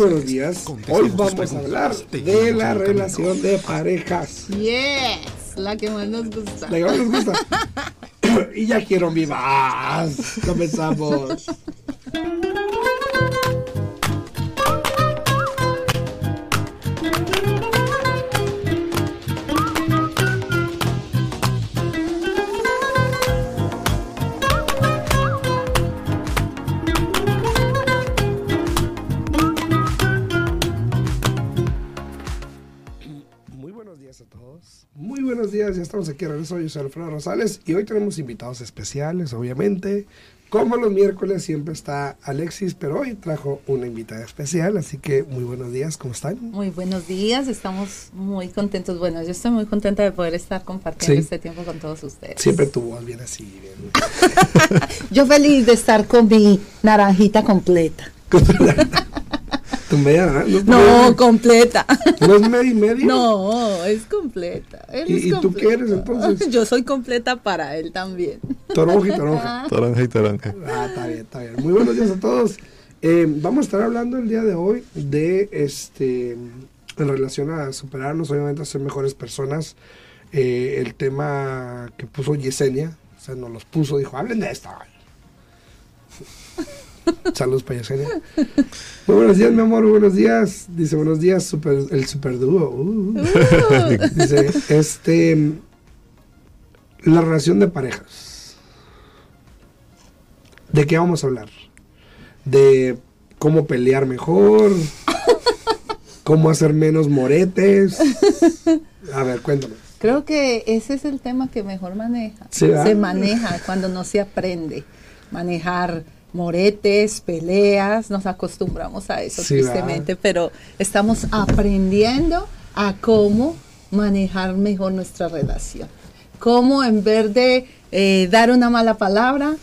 buenos días. Hoy vamos a hablar de la relación de parejas. Yes, la que más nos gusta. La que más nos gusta. y ya quiero mi más. Comenzamos. estamos aquí de regreso. Yo soy Alfredo Rosales y hoy tenemos invitados especiales, obviamente. Como los miércoles siempre está Alexis, pero hoy trajo una invitada especial, así que muy buenos días, ¿cómo están? Muy buenos días, estamos muy contentos. Bueno, yo estoy muy contenta de poder estar compartiendo Sí. este tiempo con todos ustedes. Siempre tu voz viene así, bien. Yo feliz de estar con mi naranjita completa. Tu media, ¿no? media- completa. ¿No es medio y medio? No, es completa. Él ¿Y- es y tú qué eres, entonces? Yo soy completa para él también. Toronja y toronja. Toronja y toronja. Ah, está bien, está bien. Muy buenos días a todos. Eh, vamos a estar hablando el día de hoy de este en relación a superarnos, obviamente a ser mejores personas. Eh, el tema que puso Yesenia, o sea, nos los puso, dijo, hablen de esto. Saludos para Yesenia. Muy buenos días, mi amor, buenos días. Dice, buenos días, super, el super dúo. Uh. Dice, este, la relación de parejas. ¿De qué vamos a hablar? De cómo pelear mejor, cómo hacer menos moretes. A ver, cuéntame. Creo que ese es el tema que mejor maneja. Se maneja cuando no se aprende. Manejar moretes, peleas, nos acostumbramos a eso Sí, tristemente, pero estamos aprendiendo a cómo manejar mejor nuestra relación. Cómo en vez de eh, dar una mala palabra,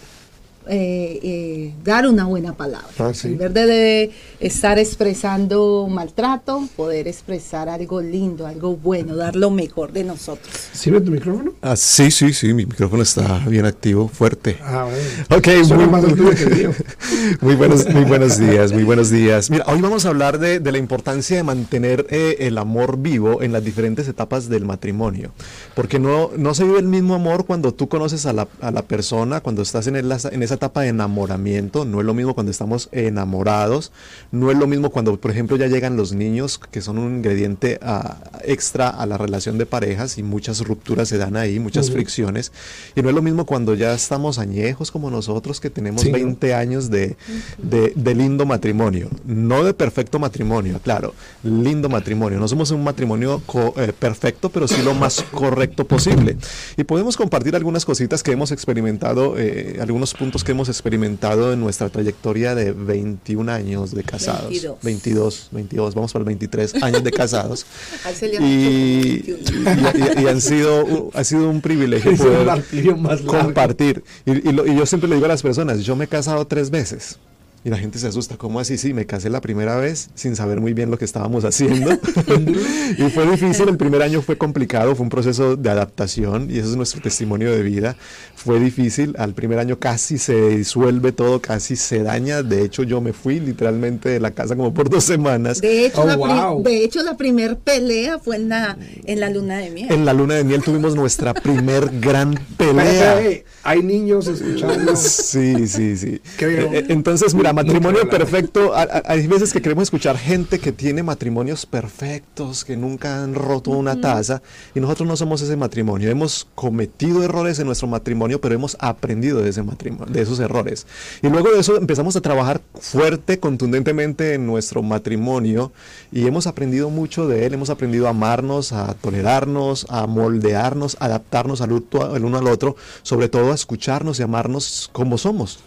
eh, eh, dar una buena palabra. Ah, sí. En vez de, de estar expresando maltrato, poder expresar algo lindo, algo bueno, dar lo mejor de nosotros. ¿Sirve tu micrófono? Ah, sí, sí, sí, mi micrófono está bien activo, fuerte. Ah, bueno. Ok, Suena muy, más altura que el mío. muy buenos, muy buenos días, muy buenos días. Mira, hoy vamos a hablar de, de la importancia de mantener eh, el amor vivo en las diferentes etapas del matrimonio. Porque no, no se vive el mismo amor cuando tú conoces a la, a la persona, cuando estás en, el- en esa etapa de enamoramiento. No es lo mismo cuando estamos enamorados. No es lo mismo cuando, por ejemplo, ya llegan los niños, que son un ingrediente ah, extra a la relación de parejas y muchas rupturas se dan ahí, muchas fricciones. Y no es lo mismo cuando ya estamos añejos como nosotros, que tenemos Sí, ¿no? 20 años de, de- de lindo matrimonio. No de perfecto matrimonio, claro, lindo matrimonio. No somos un matrimonio co- eh, perfecto, pero sí lo más correcto posible. Y podemos compartir algunas cositas que hemos experimentado, eh, algunos puntos que hemos experimentado en nuestra trayectoria de 21 años de casados. 22. 22, 22, vamos para el 23 años de casados. Y, hecho como 21. y- y- y han sido, ha sido un privilegio un más compartir. Y, y lo- y yo siempre le digo a las personas, yo me he casado tres veces. Y la gente se asusta, ¿cómo así? Sí, me casé la primera vez sin saber muy bien lo que estábamos haciendo. y fue difícil, el primer año fue complicado, fue un proceso de adaptación y eso es nuestro testimonio de vida. Fue difícil, al primer año casi se disuelve todo, casi se daña. De hecho, yo me fui literalmente de la casa como por dos semanas. De hecho, Oh, la, pri- wow. de hecho, la primer pelea fue en la, en la luna de miel. En la luna de miel tuvimos nuestra primer gran pelea. Hay niños escuchando. Sí, sí, sí. Eh, eh, Entonces, mira, matrimonio perfecto. a- a- Hay veces que queremos escuchar gente que tiene matrimonios perfectos, que nunca han roto una taza, y nosotros no somos ese matrimonio. Hemos cometido errores en nuestro matrimonio, pero hemos aprendido de ese matrimonio, de esos errores. Y luego de eso empezamos a trabajar fuerte, contundentemente en nuestro matrimonio, y hemos aprendido mucho de él. Hemos aprendido a amarnos, a tolerarnos, a moldearnos, a adaptarnos al, el uno al otro, sobre todo a escucharnos y amarnos como somos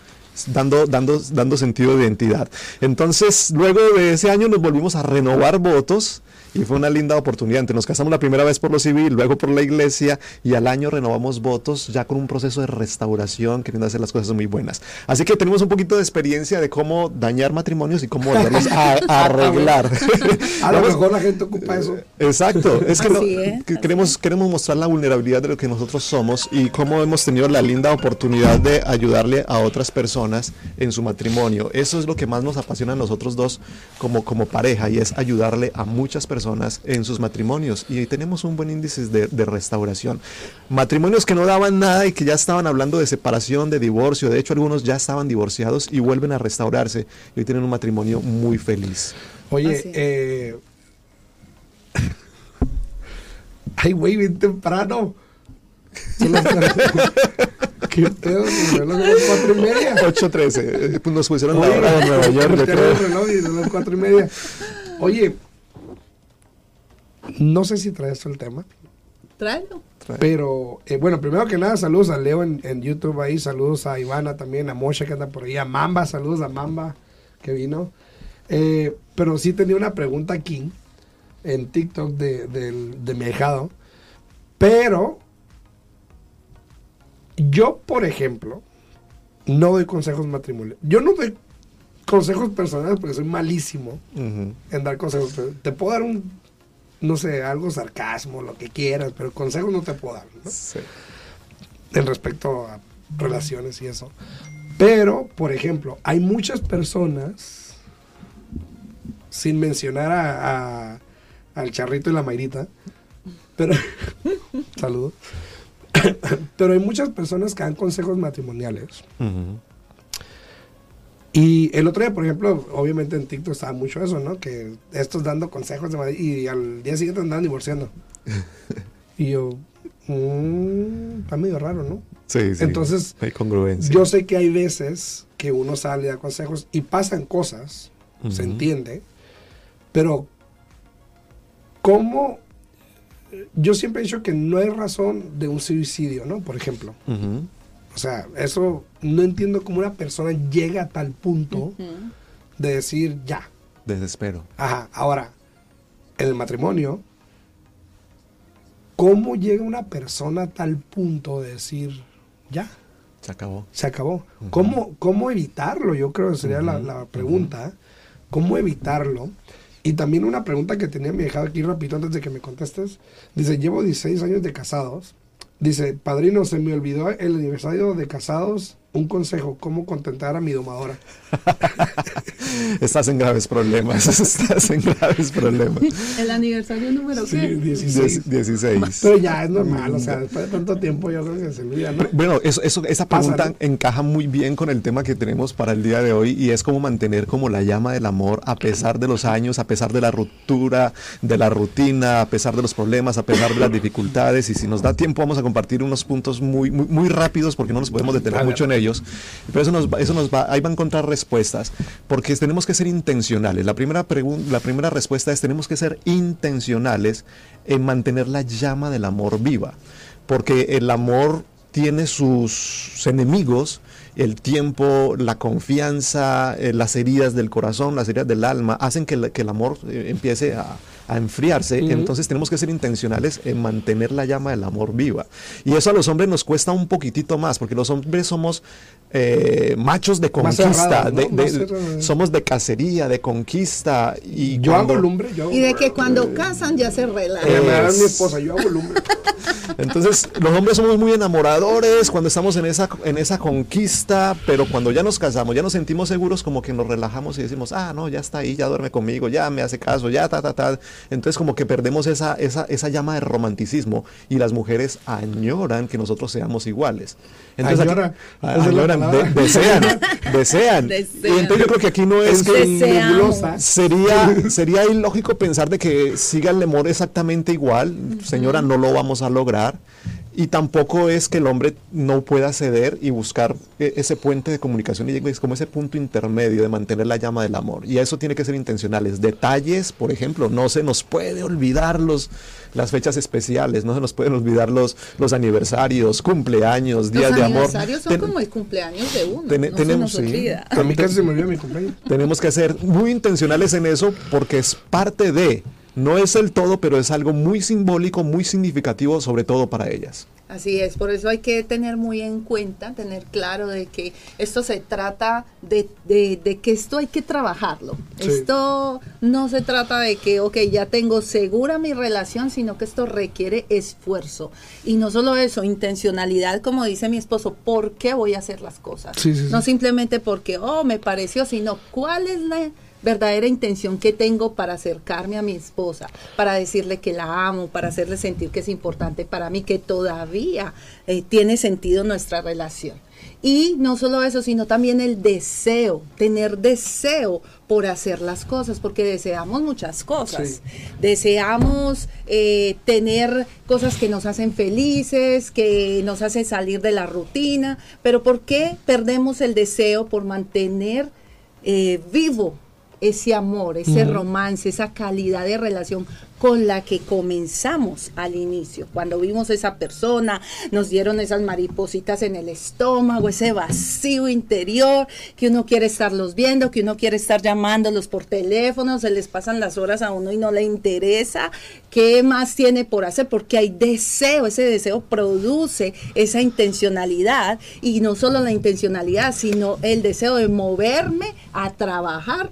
dando, dando, dando sentido de identidad. Entonces, luego de ese año nos volvimos a renovar votos y fue una linda oportunidad. Nos casamos la primera vez por lo civil, luego por la iglesia y al año renovamos votos ya con un proceso de restauración, queriendo hacer las cosas muy buenas. Así que tenemos un poquito de experiencia de cómo dañar matrimonios y cómo volverlos a, a arreglar. A lo mejor la gente ocupa eso. Exacto, es que, no- es, queremos, queremos mostrar la vulnerabilidad de lo que nosotros somos y cómo hemos tenido la linda oportunidad de ayudarle a otras personas en su matrimonio. Eso es lo que más nos apasiona a nosotros dos como, como pareja y es ayudarle a muchas personas en sus matrimonios. Y tenemos un buen índice de, de restauración. Matrimonios que no daban nada y que ya estaban hablando de separación, de divorcio. De hecho, algunos ya estaban divorciados y vuelven a restaurarse y hoy tienen un matrimonio muy feliz. Oye, eh... Ay, güey, bien temprano. ¿Qué pedo? Cuatro y media. 8.13. eh, pues nos pusieron la Oye, hora de Nueva York, yo volteé creo. el reloj y son las cuatro y media. Oye, no sé si traes el tema, Tráelo. pero eh, bueno, primero que nada, saludos a Leo en, en YouTube ahí, saludos a Ivana también, a Moshe que anda por ahí, a Mamba, saludos a Mamba que vino. Eh, pero sí tenía una pregunta aquí en TikTok de, del- de mi ahijado, pero yo, por ejemplo, no doy consejos matrimoniales. Yo no doy consejos personales porque soy malísimo en dar consejos. Te puedo dar un, no sé, algo sarcasmo, lo que quieras, pero consejos no te puedo dar, ¿no? Sí. En respecto a relaciones y eso. Pero, por ejemplo, hay muchas personas, sin mencionar a, a- al charrito y la mairita, pero, saludos, pero hay muchas personas que dan consejos matrimoniales. Y el otro día, por ejemplo, obviamente en TikTok estaba mucho eso, ¿no? Que estos dando consejos de Madrid y al día siguiente andaban divorciando. y yo, mm, está medio raro, ¿no? Sí, sí. Entonces, hay congruencia. Yo sé que hay veces que uno sale a consejos y pasan cosas, se entiende, pero ¿cómo? Yo siempre he dicho que no hay razón de un suicidio, ¿no? Por ejemplo. Ujú. O sea, eso no entiendo cómo una persona llega a tal punto de decir ya. Desespero. Ajá, ahora, en el matrimonio, ¿cómo llega una persona a tal punto de decir ya? Se acabó. Se acabó. ¿Cómo, ¿Cómo evitarlo? Yo creo que sería la, la pregunta. ¿Cómo evitarlo? Y también una pregunta que tenía mi hija aquí rapidito antes de que me contestes. Dice, llevo 16 años de casados. Dice, padrino, se me olvidó el aniversario de casados. Un consejo, ¿cómo contentar a mi domadora? Estás en graves problemas. Estás en graves problemas. ¿El aniversario número Sí, qué? 16. Diez- 16. Pero ya es normal, o sea, después de tanto tiempo yo creo que se olvida, ¿no? Bueno, eso, eso, esa pregunta encaja muy bien con el tema que tenemos para el día de hoy y es cómo mantener como la llama del amor a pesar de los años, a pesar de la ruptura, de la rutina, a pesar de los problemas, a pesar de las dificultades y si nos da tiempo vamos a compartir unos puntos muy, muy, muy rápidos porque no nos podemos detener mucho en pero eso nos eso nos va, ahí va a encontrar respuestas porque tenemos que ser intencionales. La primera, la primera respuesta es tenemos que ser intencionales en mantener la llama del amor viva porque el amor tiene sus enemigos, el tiempo, la confianza, eh, las heridas del corazón, las heridas del alma, hacen que, que el amor eh, empiece a, a enfriarse. Entonces tenemos que ser intencionales en mantener la llama del amor viva. Y eso a los hombres nos cuesta un poquitito más, porque los hombres somos eh, machos de conquista, somos de cacería, de conquista. Y Yo cuando- hago lumbre, yo hago Y de que cuando casan ya se relajan. Eh, me da Es- mi esposa, yo hago lumbre. Entonces, los hombres somos muy enamoradores cuando estamos en esa, en esa conquista, pero cuando ya nos casamos, ya nos sentimos seguros, como que nos relajamos y decimos, ah, no, ya está ahí, ya duerme conmigo, ya me hace caso, ya, ta, ta, ta. Entonces, como que perdemos esa, esa, esa llama de romanticismo y las mujeres añoran que nosotros seamos iguales. Entonces, aquí- Añora, esa es la añoran, de- desean, desean. Desean. Y entonces yo creo que aquí no es Es que nebulosa. Sería, sería ilógico pensar de que siga el amor exactamente igual. Señora, no lo vamos a lograr. Y tampoco es que el hombre no pueda ceder y buscar eh, ese puente de comunicación y es como ese punto intermedio de mantener la llama del amor. Y eso tiene que ser intencionales. Detalles, por ejemplo, no se nos puede olvidar los, las fechas especiales, no se nos pueden olvidar los, los aniversarios, cumpleaños, días Los de amor. aniversarios son Ten- como el cumpleaños de uno. Ten- no se tenemos, nos sí. olvida. A mí casi se me olvidó mi cumpleaños. tenemos que ser muy intencionales en eso porque es parte de No es el todo, pero es algo muy simbólico, muy significativo, sobre todo para ellas. Así es, por eso hay que tener muy en cuenta, tener claro de que esto se trata de, de, que esto hay que trabajarlo. Esto no se trata de que, ok, ya tengo segura mi relación, sino que esto requiere esfuerzo. Y no solo eso, intencionalidad, como dice mi esposo, ¿por qué voy a hacer las cosas? no simplemente porque, oh, me pareció, sino cuál es la verdadera intención que tengo para acercarme a mi esposa, para decirle que la amo, para hacerle sentir que es importante para mí, que todavía eh, tiene sentido nuestra relación. Y no solo eso, sino también el deseo, tener deseo por hacer las cosas, porque deseamos muchas cosas. Deseamos eh, tener cosas que nos hacen felices, que nos hacen salir de la rutina, pero ¿por qué perdemos el deseo por mantener eh, vivo ese amor, ese romance, esa calidad de relación con la que comenzamos al inicio. Cuando vimos a esa persona, nos dieron esas maripositas en el estómago, ese vacío interior, que uno quiere estarlos viendo, que uno quiere estar llamándolos por teléfono, se les pasan las horas a uno y no le interesa. ¿Qué más tiene por hacer? Porque hay deseo, ese deseo produce esa intencionalidad y no solo la intencionalidad, sino el deseo de moverme a trabajar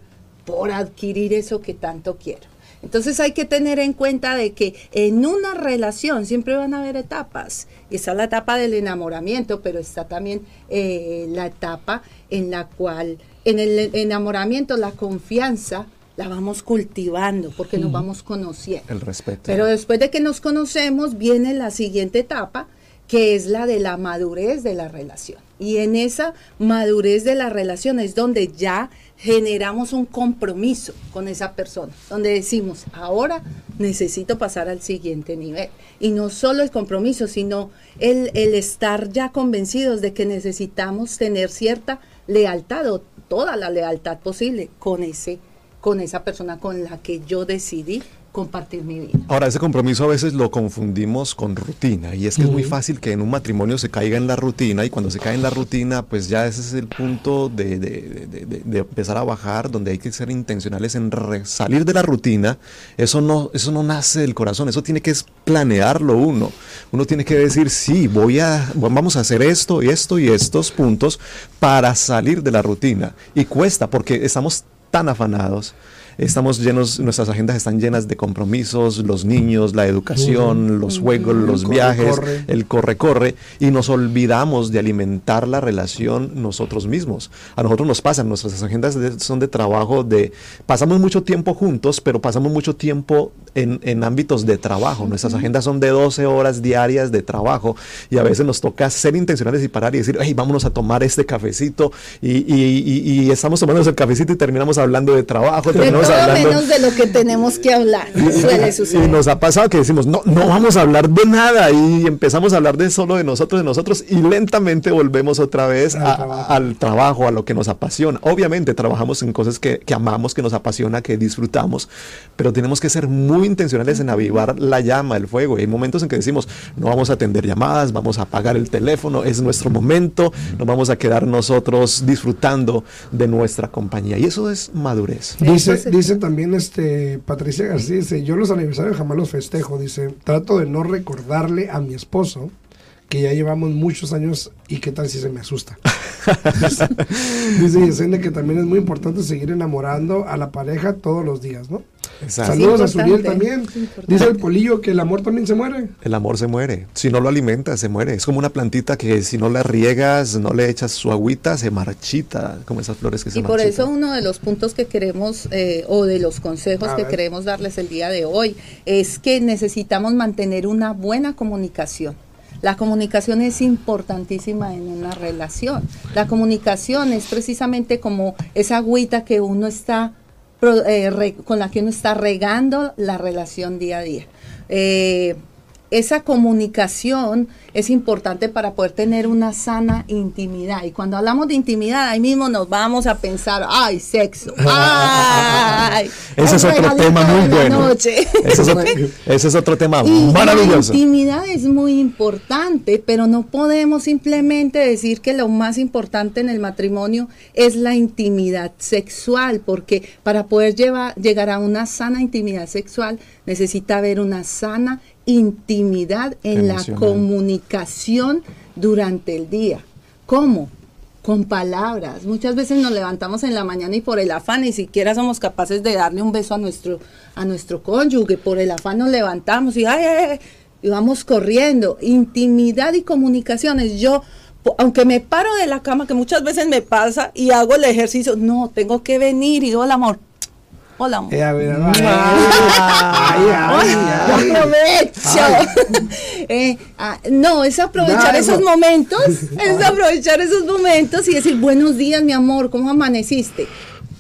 por adquirir eso que tanto quiero. Entonces hay que tener en cuenta de que en una relación siempre van a haber etapas. Está la etapa del enamoramiento, pero está también eh, la etapa en la cual en el enamoramiento la confianza la vamos cultivando porque nos vamos conociendo. El respeto. Pero después de que nos conocemos viene la siguiente etapa que es la de la madurez de la relación. Y en esa madurez de la relación es donde ya generamos un compromiso con esa persona, donde decimos, ahora necesito pasar al siguiente nivel. Y no solo el compromiso, sino el, el estar ya convencidos de que necesitamos tener cierta lealtad o toda la lealtad posible con ese con esa persona con la que yo decidí compartir mi vida. Ahora, ese compromiso a veces lo confundimos con rutina y es que es muy fácil que en un matrimonio se caiga en la rutina y cuando se cae en la rutina, pues ya ese es el punto de, de, empezar a bajar, donde hay que ser intencionales en salir de la rutina. Eso no, eso no nace del corazón, eso tiene que planearlo uno. Uno tiene que decir, sí, voy a, vamos a hacer esto y esto y estos puntos para salir de la rutina. Y cuesta porque estamos tan afanados estamos llenos, nuestras agendas están llenas de compromisos, los niños, la educación, los juegos, los viajes, el corre-corre, y nos olvidamos de alimentar la relación nosotros mismos. A nosotros nos pasa, nuestras agendas son de trabajo, de pasamos mucho tiempo juntos, pero pasamos mucho tiempo en, en ámbitos de trabajo. Nuestras agendas son de 12 horas diarias de trabajo y a veces nos toca ser intencionales y parar y decir, hey, vámonos a tomar este cafecito y, y, y, estamos tomando el cafecito y terminamos hablando de trabajo, terminamos menos de lo que tenemos que hablar. Suele suceder. Y nos ha pasado que decimos, no, no vamos a hablar de nada y empezamos a hablar de solo de nosotros, de nosotros y lentamente volvemos otra vez al, trabajo. a lo que nos apasiona. Obviamente trabajamos en cosas que, que amamos, que nos apasiona, que disfrutamos, pero tenemos que ser muy intencionales en avivar la llama, el fuego. hay momentos en que decimos, no vamos a atender llamadas, vamos a apagar el teléfono, es nuestro momento, nos vamos a quedar nosotros disfrutando de nuestra compañía. Y eso es madurez. Dice, dice también este Patricia García, dice, yo los aniversarios jamás los festejo, dice, trato de no recordarle a mi esposo que ya llevamos muchos años y qué tal si se me asusta. dice Yesenia que también es muy importante seguir enamorando a la pareja todos los días, ¿no? Saludos a Suriel también. Dice el polillo que el amor también se muere. El amor se muere. Si no lo alimentas, se muere. Es como una plantita que si no la riegas, no le echas su agüita, se marchita, como esas flores que se Y por eso uno de los puntos que queremos, eh, o de los consejos que queremos darles el día de hoy, es que necesitamos mantener una buena comunicación. La comunicación es importantísima en una relación. La comunicación es precisamente como esa agüita que uno está con la que uno está regando la relación día a día. Eh, esa comunicación es importante para poder tener una sana intimidad. Y cuando hablamos de intimidad, ahí mismo nos vamos a pensar, ay, sexo, ay. ese es otro tema muy bueno. Ese, es otro, tema maravilloso. La intimidad es muy importante, pero no podemos simplemente decir que lo más importante en el matrimonio es la intimidad sexual, porque para poder llevar, llegar a una sana intimidad sexual necesita haber una sana intimidad en la comunicación durante el día. ¿Cómo? Con palabras. Muchas veces nos levantamos en la mañana y por el afán ni siquiera somos capaces de darle un beso a nuestro, a nuestro cónyuge. Por el afán nos levantamos y, ay, y vamos corriendo. Intimidad y comunicaciones. Yo aunque me paro de la cama, que muchas veces me pasa y hago el ejercicio, no, tengo que venir y digo el amor, Hola, amor. no, es aprovechar esos momentos, es aprovechar esos momentos y decir buenos días, mi amor, ¿cómo amaneciste?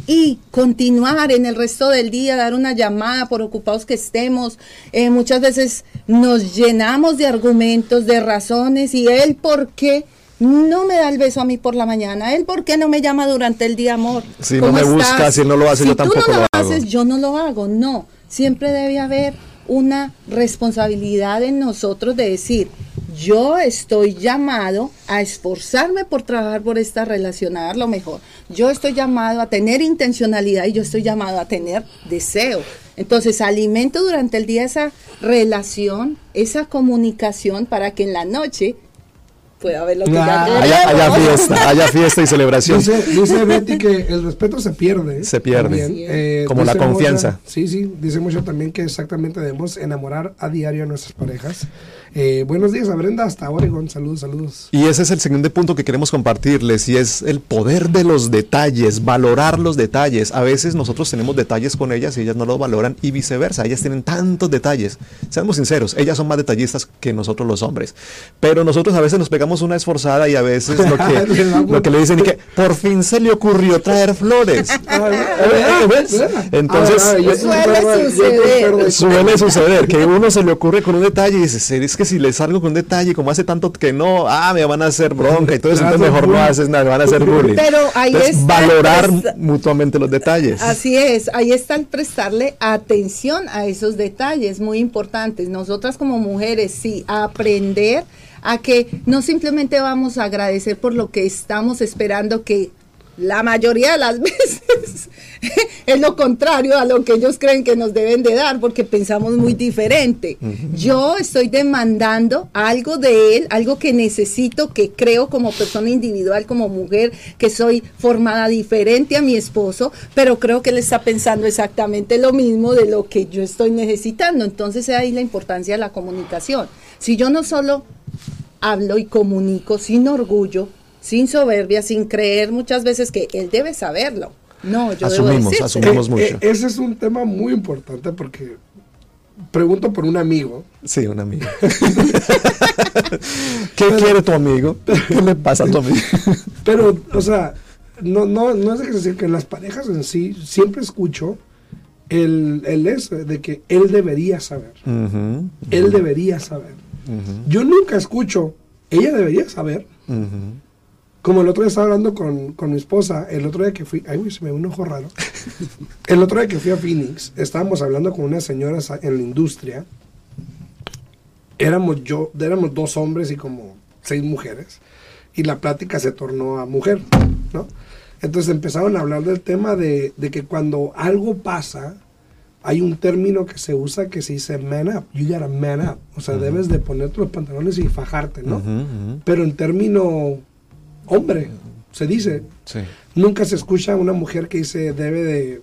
y continuar en el resto del día, dar una llamada por ocupados que estemos. Eh, muchas veces nos llenamos de argumentos, de razones y el por qué no me da el beso a mí por la mañana. Él, ¿por qué no me llama durante el día, amor? Si no me busca, si no lo hace, yo tampoco tú no lo, haces, yo no lo hago. No, siempre debe haber una responsabilidad en nosotros de decir, yo estoy llamado a esforzarme por trabajar por esta relación, a dar lo mejor. Yo estoy llamado a tener intencionalidad y yo estoy llamado a tener deseo. Entonces, alimento durante el día esa relación, esa comunicación para que en la noche pueda haber lo que ya haya, fiesta, haya fiesta y celebración. Dice, Betty que el respeto se pierde. Se pierde. Eh, como la confianza. sí, sí. Dice mucho también que exactamente debemos enamorar a diario a nuestras parejas. Eh, buenos días a Brenda hasta Oregon. Saludos, saludos. Y ese es el siguiente punto que queremos compartirles y es el poder de los detalles, valorar los detalles. A veces nosotros tenemos detalles con ellas y ellas no los valoran y viceversa. Ellas tienen tantos detalles. Seamos sinceros, ellas son más detallistas que nosotros los hombres. Pero nosotros a veces nos pegamos una esforzada y a veces lo que, lo que le dicen es que por fin se le ocurrió traer flores. Entonces, suele suceder. Suele suceder que uno se le ocurre con un detalle y dice, es que si les salgo con un detalle, como hace tanto que no, ah, me van a hacer bronca y todo eso, entonces mejor no haces nada, me van a hacer bullying. Pero ahí es Valorar mutuamente los detalles. Así es, ahí está el prestarle atención a esos detalles muy importantes. Nosotras como mujeres, sí, aprender a que no simplemente vamos a agradecer por lo que estamos esperando que la mayoría de las veces es lo contrario a lo que ellos creen que nos deben de dar porque pensamos muy diferente. Yo estoy demandando algo de él, algo que necesito, que creo como persona individual, como mujer, que soy formada diferente a mi esposo, pero creo que él está pensando exactamente lo mismo de lo que yo estoy necesitando. Entonces ahí la importancia de la comunicación. Si yo no solo hablo y comunico sin orgullo, sin soberbia, sin creer muchas veces que él debe saberlo. No, yo asumimos, debo asumimos mucho. Eh, ese es un tema muy importante porque pregunto por un amigo. Sí, un amigo. ¿Qué quiere tu amigo? ¿Qué le pasa a tu amigo? Pero, o sea, no, no, no es decir que las parejas en sí siempre escucho el, el eso de que él debería saber. Él debería saber. Yo nunca escucho, ella debería saber. Como el otro día estaba hablando con, con, mi esposa, el otro día que fui, ay, se me ve un ojo raro. el otro día que fui a Phoenix, estábamos hablando con unas señoras en la industria. Éramos yo, éramos dos hombres y como seis mujeres. Y la plática se tornó a mujer, ¿no? Entonces empezaron a hablar del tema de, de que cuando algo pasa, hay un término que se usa que se dice man up. You gotta man up. O sea, debes de ponerte los pantalones y fajarte, ¿no? Pero en término hombre, se dice. Nunca se escucha a una mujer que dice debe de,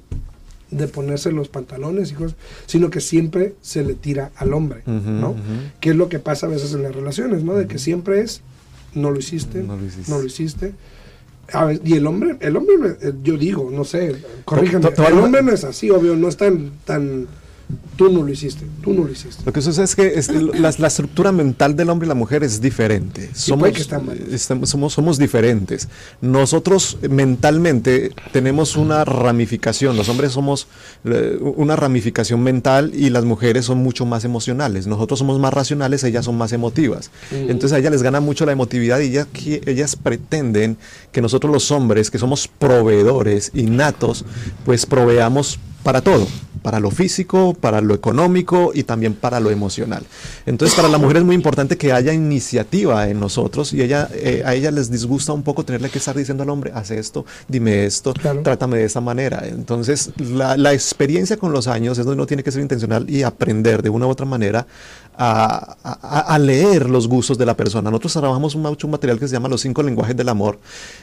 de, ponerse los pantalones y cosas, sino que siempre se le tira al hombre, ¿no? Que es lo que pasa a veces en las relaciones, ¿no? De que siempre es, no lo hiciste, no lo hiciste. No lo hiciste y el hombre, el hombre, eh, yo digo, no sé, corríjame, el hombre no es así, obvio, no es tan, tan, tú no lo hiciste, tú no lo hiciste. Lo que sucede es que es- la, la estructura mental del hombre y la mujer es diferente. Somos, que estamos- somos, somos diferentes. Nosotros mentalmente tenemos una ramificación. Los hombres somos eh, una ramificación mental y las mujeres son mucho más emocionales. Nosotros somos más racionales, ellas son más emotivas. Entonces a ellas les gana mucho la emotividad y ellas, ellas pretenden que nosotros los hombres, que somos proveedores innatos, pues proveamos para todo, para lo físico, para lo económico y también para lo emocional. Entonces para la mujer es muy importante que haya iniciativa en nosotros y ella, eh, a ella les disgusta un poco tenerle que estar diciendo al hombre, haz esto, dime esto, Claro. trátame de esa manera. Entonces la, la experiencia con los años es donde uno tiene que ser intencional y aprender de una u otra manera a, a- a leer los gustos de la persona. Nosotros trabajamos un, mucho un material que se llama Los cinco lenguajes del amor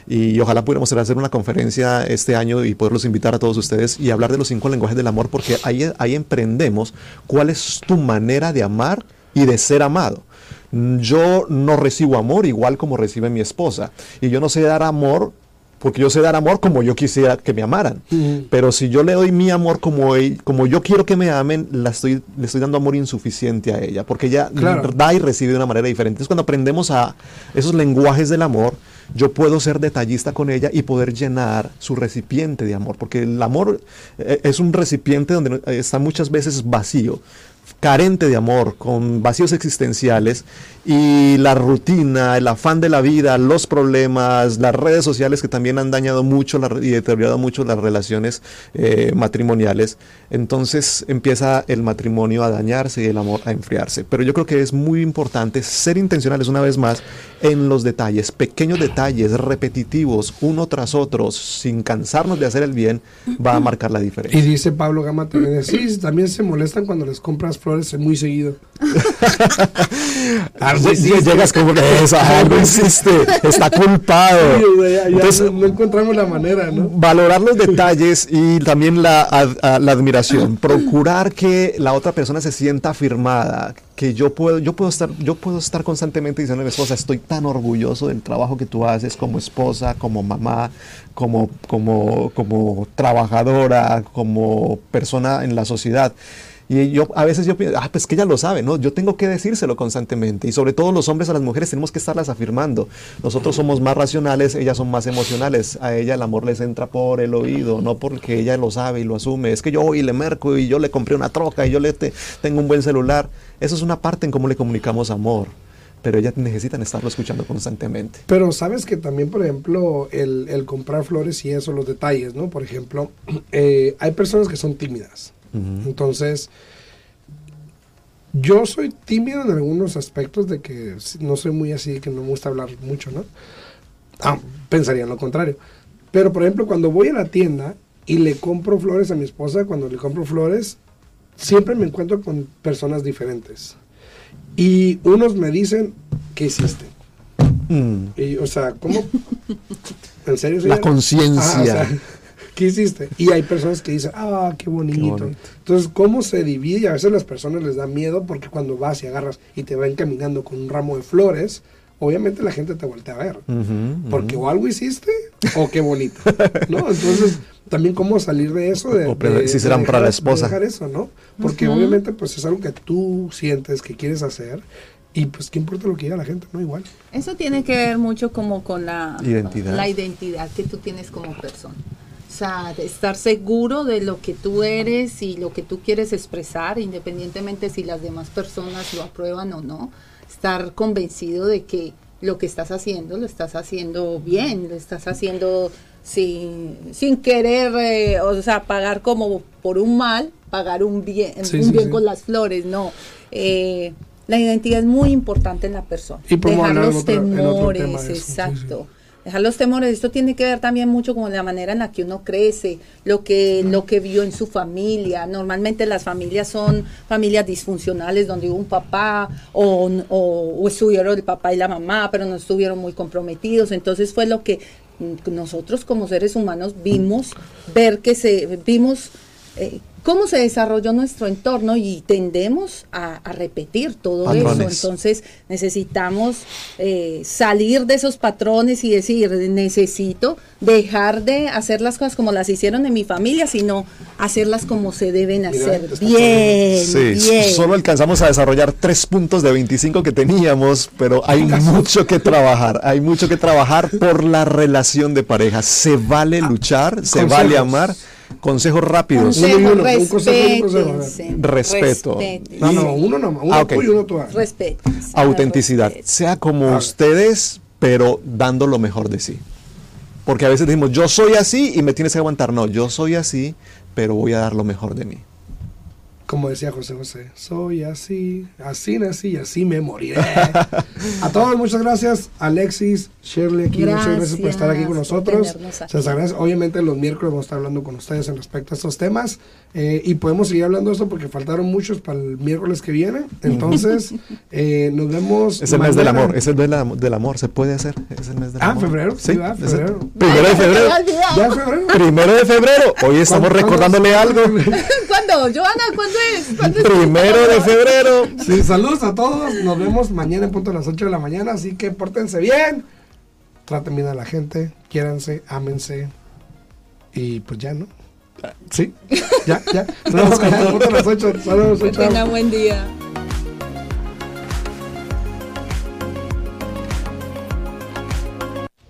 y ojalá pudiéramos hacer una conferencia este año y poderlos invitar a todos ustedes y hablar de los cinco lenguajes del amor porque ahí, ahí emprendemos cuál es tu manera de amar y de ser amado. Yo no recibo amor igual como recibe mi esposa y yo no sé dar amor porque yo sé dar amor como yo quisiera que me amaran. Pero si yo le doy mi amor como, como yo quiero que me amen, la estoy, le estoy dando amor insuficiente a ella, porque ella Claro. da y recibe de una manera diferente. Entonces cuando aprendemos a esos lenguajes del amor, yo puedo ser detallista con ella y poder llenar su recipiente de amor, porque el amor eh, es un recipiente donde está muchas veces vacío carente de amor, con vacíos existenciales y la rutina, el afán de la vida, los problemas, las redes sociales que también han dañado mucho la y deteriorado mucho las relaciones eh, matrimoniales, entonces empieza el matrimonio a dañarse y el amor a enfriarse. Pero yo creo que es muy importante ser intencionales una vez más en los detalles, pequeños detalles repetitivos, uno tras otro, sin cansarnos de hacer el bien, va a marcar la diferencia. Y dice Pablo Gama también, sí, también se molestan cuando les compras flores muy seguido. Algo. Llegas como que eso, algo hiciste, está culpado. Sí, o sea, ya- ya Entonces, no, no encontramos la manera, ¿no? valorar los detalles y también la, ad- a- la admiración. Procurar que la otra persona se sienta afirmada, que yo puedo, yo puedo estar, yo puedo estar constantemente diciendo a mi esposa, estoy tan orgulloso del trabajo que tú haces como esposa, como mamá, como, como, como trabajadora, como persona en la sociedad. Y yo a veces yo pienso, ah, pues que ella lo sabe, ¿no? Yo tengo que decírselo constantemente. Y sobre todo los hombres a las mujeres tenemos que estarlas afirmando. Nosotros somos más racionales, ellas son más emocionales. A ella el amor les entra por el oído, no porque ella lo sabe y lo asume. Es que yo hoy le merco y yo le compré una troca y yo le te- tengo un buen celular. Eso es una parte en cómo le comunicamos amor. Pero ellas necesitan estarlo escuchando constantemente. Pero sabes que también, por ejemplo, el, el comprar flores y eso, los detalles, ¿no? Por ejemplo, eh, hay personas que son tímidas. Entonces, yo soy tímido en algunos aspectos de que no soy muy así, que no me gusta hablar mucho, ¿no? Ah, pensaría en lo contrario. Pero, por ejemplo, cuando voy a la tienda y le compro flores a mi esposa, cuando le compro flores, siempre me encuentro con personas diferentes. Y unos me dicen, ¿qué hiciste? Mm. Y, o sea, ¿cómo? ¿En serio? La conciencia. Ajá, o sea, ¿Qué hiciste? Y hay personas que dicen, ah, qué bonito. bonito. Entonces, ¿cómo se divide? Y a veces las personas les da miedo porque cuando vas y agarras y te ven caminando con un ramo de flores, obviamente la gente te voltea a ver. Porque o algo hiciste o qué bonito, ¿no? Entonces, también cómo salir de eso, de, O de- si de serán para la esposa. dejar eso, ¿no? Porque obviamente pues es algo que tú sientes que quieres hacer y pues qué importa lo que diga la gente, ¿no? Igual. Eso tiene que ver mucho como con la Identidad. la identidad que tú tienes como persona. O sea, de estar seguro de lo que tú eres y lo que tú quieres expresar, independientemente si las demás personas lo aprueban o no. Estar convencido de que lo que estás haciendo lo estás haciendo bien, lo estás haciendo sin, sin querer, eh, o sea, pagar como por un mal, pagar un bien, Sí, un sí, bien sí. con las flores, no. Eh, la identidad es muy importante en la persona. Y Dejar los temores, exacto. Dejar los temores, esto tiene que ver también mucho con la manera en la que uno crece, lo que, lo que vio en su familia. Normalmente las familias son familias disfuncionales donde hubo un papá o, o, o estuvieron el papá y la mamá, pero no estuvieron muy comprometidos. Entonces fue lo que mm, nosotros como seres humanos vimos, ver que se, vimos eh, cómo se desarrolló nuestro entorno y tendemos a, a repetir todo Patrones. eso. Entonces necesitamos eh, salir de esos patrones y decir, necesito dejar de hacer las cosas como las hicieron en mi familia, sino hacerlas como se deben hacer. Bien, Sí, bien. solo alcanzamos a desarrollar tres puntos de 25 que teníamos, pero hay mucho que trabajar, hay mucho que trabajar por la relación de pareja. Se vale luchar, se consejos. vale amar. Consejos rápidos. Uno y Consejo, uno, un consejo un Respeto. No, no, uno nomás. Uno Ah, ok. tú y uno tú. ah. Respétense, Autenticidad. Sea como ver. ustedes, pero dando lo mejor de sí. Porque a veces decimos, yo soy así y me tienes que aguantar. No, yo soy así, pero voy a dar lo mejor de mí. Como decía José José, soy así, así nací y así me moriré. a todos, muchas gracias. Alexis, Shirley, aquí, muchas gracias por estar aquí con nosotros. Se les agradece. Obviamente, los miércoles vamos a estar hablando con ustedes en respecto a estos temas. eh, y podemos seguir hablando de esto porque faltaron muchos para el miércoles que viene. Entonces, eh, nos vemos. Es el mes del amor, es el mes del am- del amor, se puede hacer. Es el mes del Ah, amor. febrero, sí, va, el- febrero. Primero de febrero. Primero de febrero. Hoy estamos ¿Cuándo- recordándole cuándo- algo. ¿Cuándo? Joana, ¿cuándo Primero de febrero. Sí, saludos a todos. Nos vemos mañana en punto a las 8 de la mañana. Así que pórtense bien. Traten bien a la gente. Quiéranse, ámense. Y pues ya, ¿no? Sí, ya, ya. Nos vemos mañana en punto a las 8. Saludos, Que chao. tenga buen día.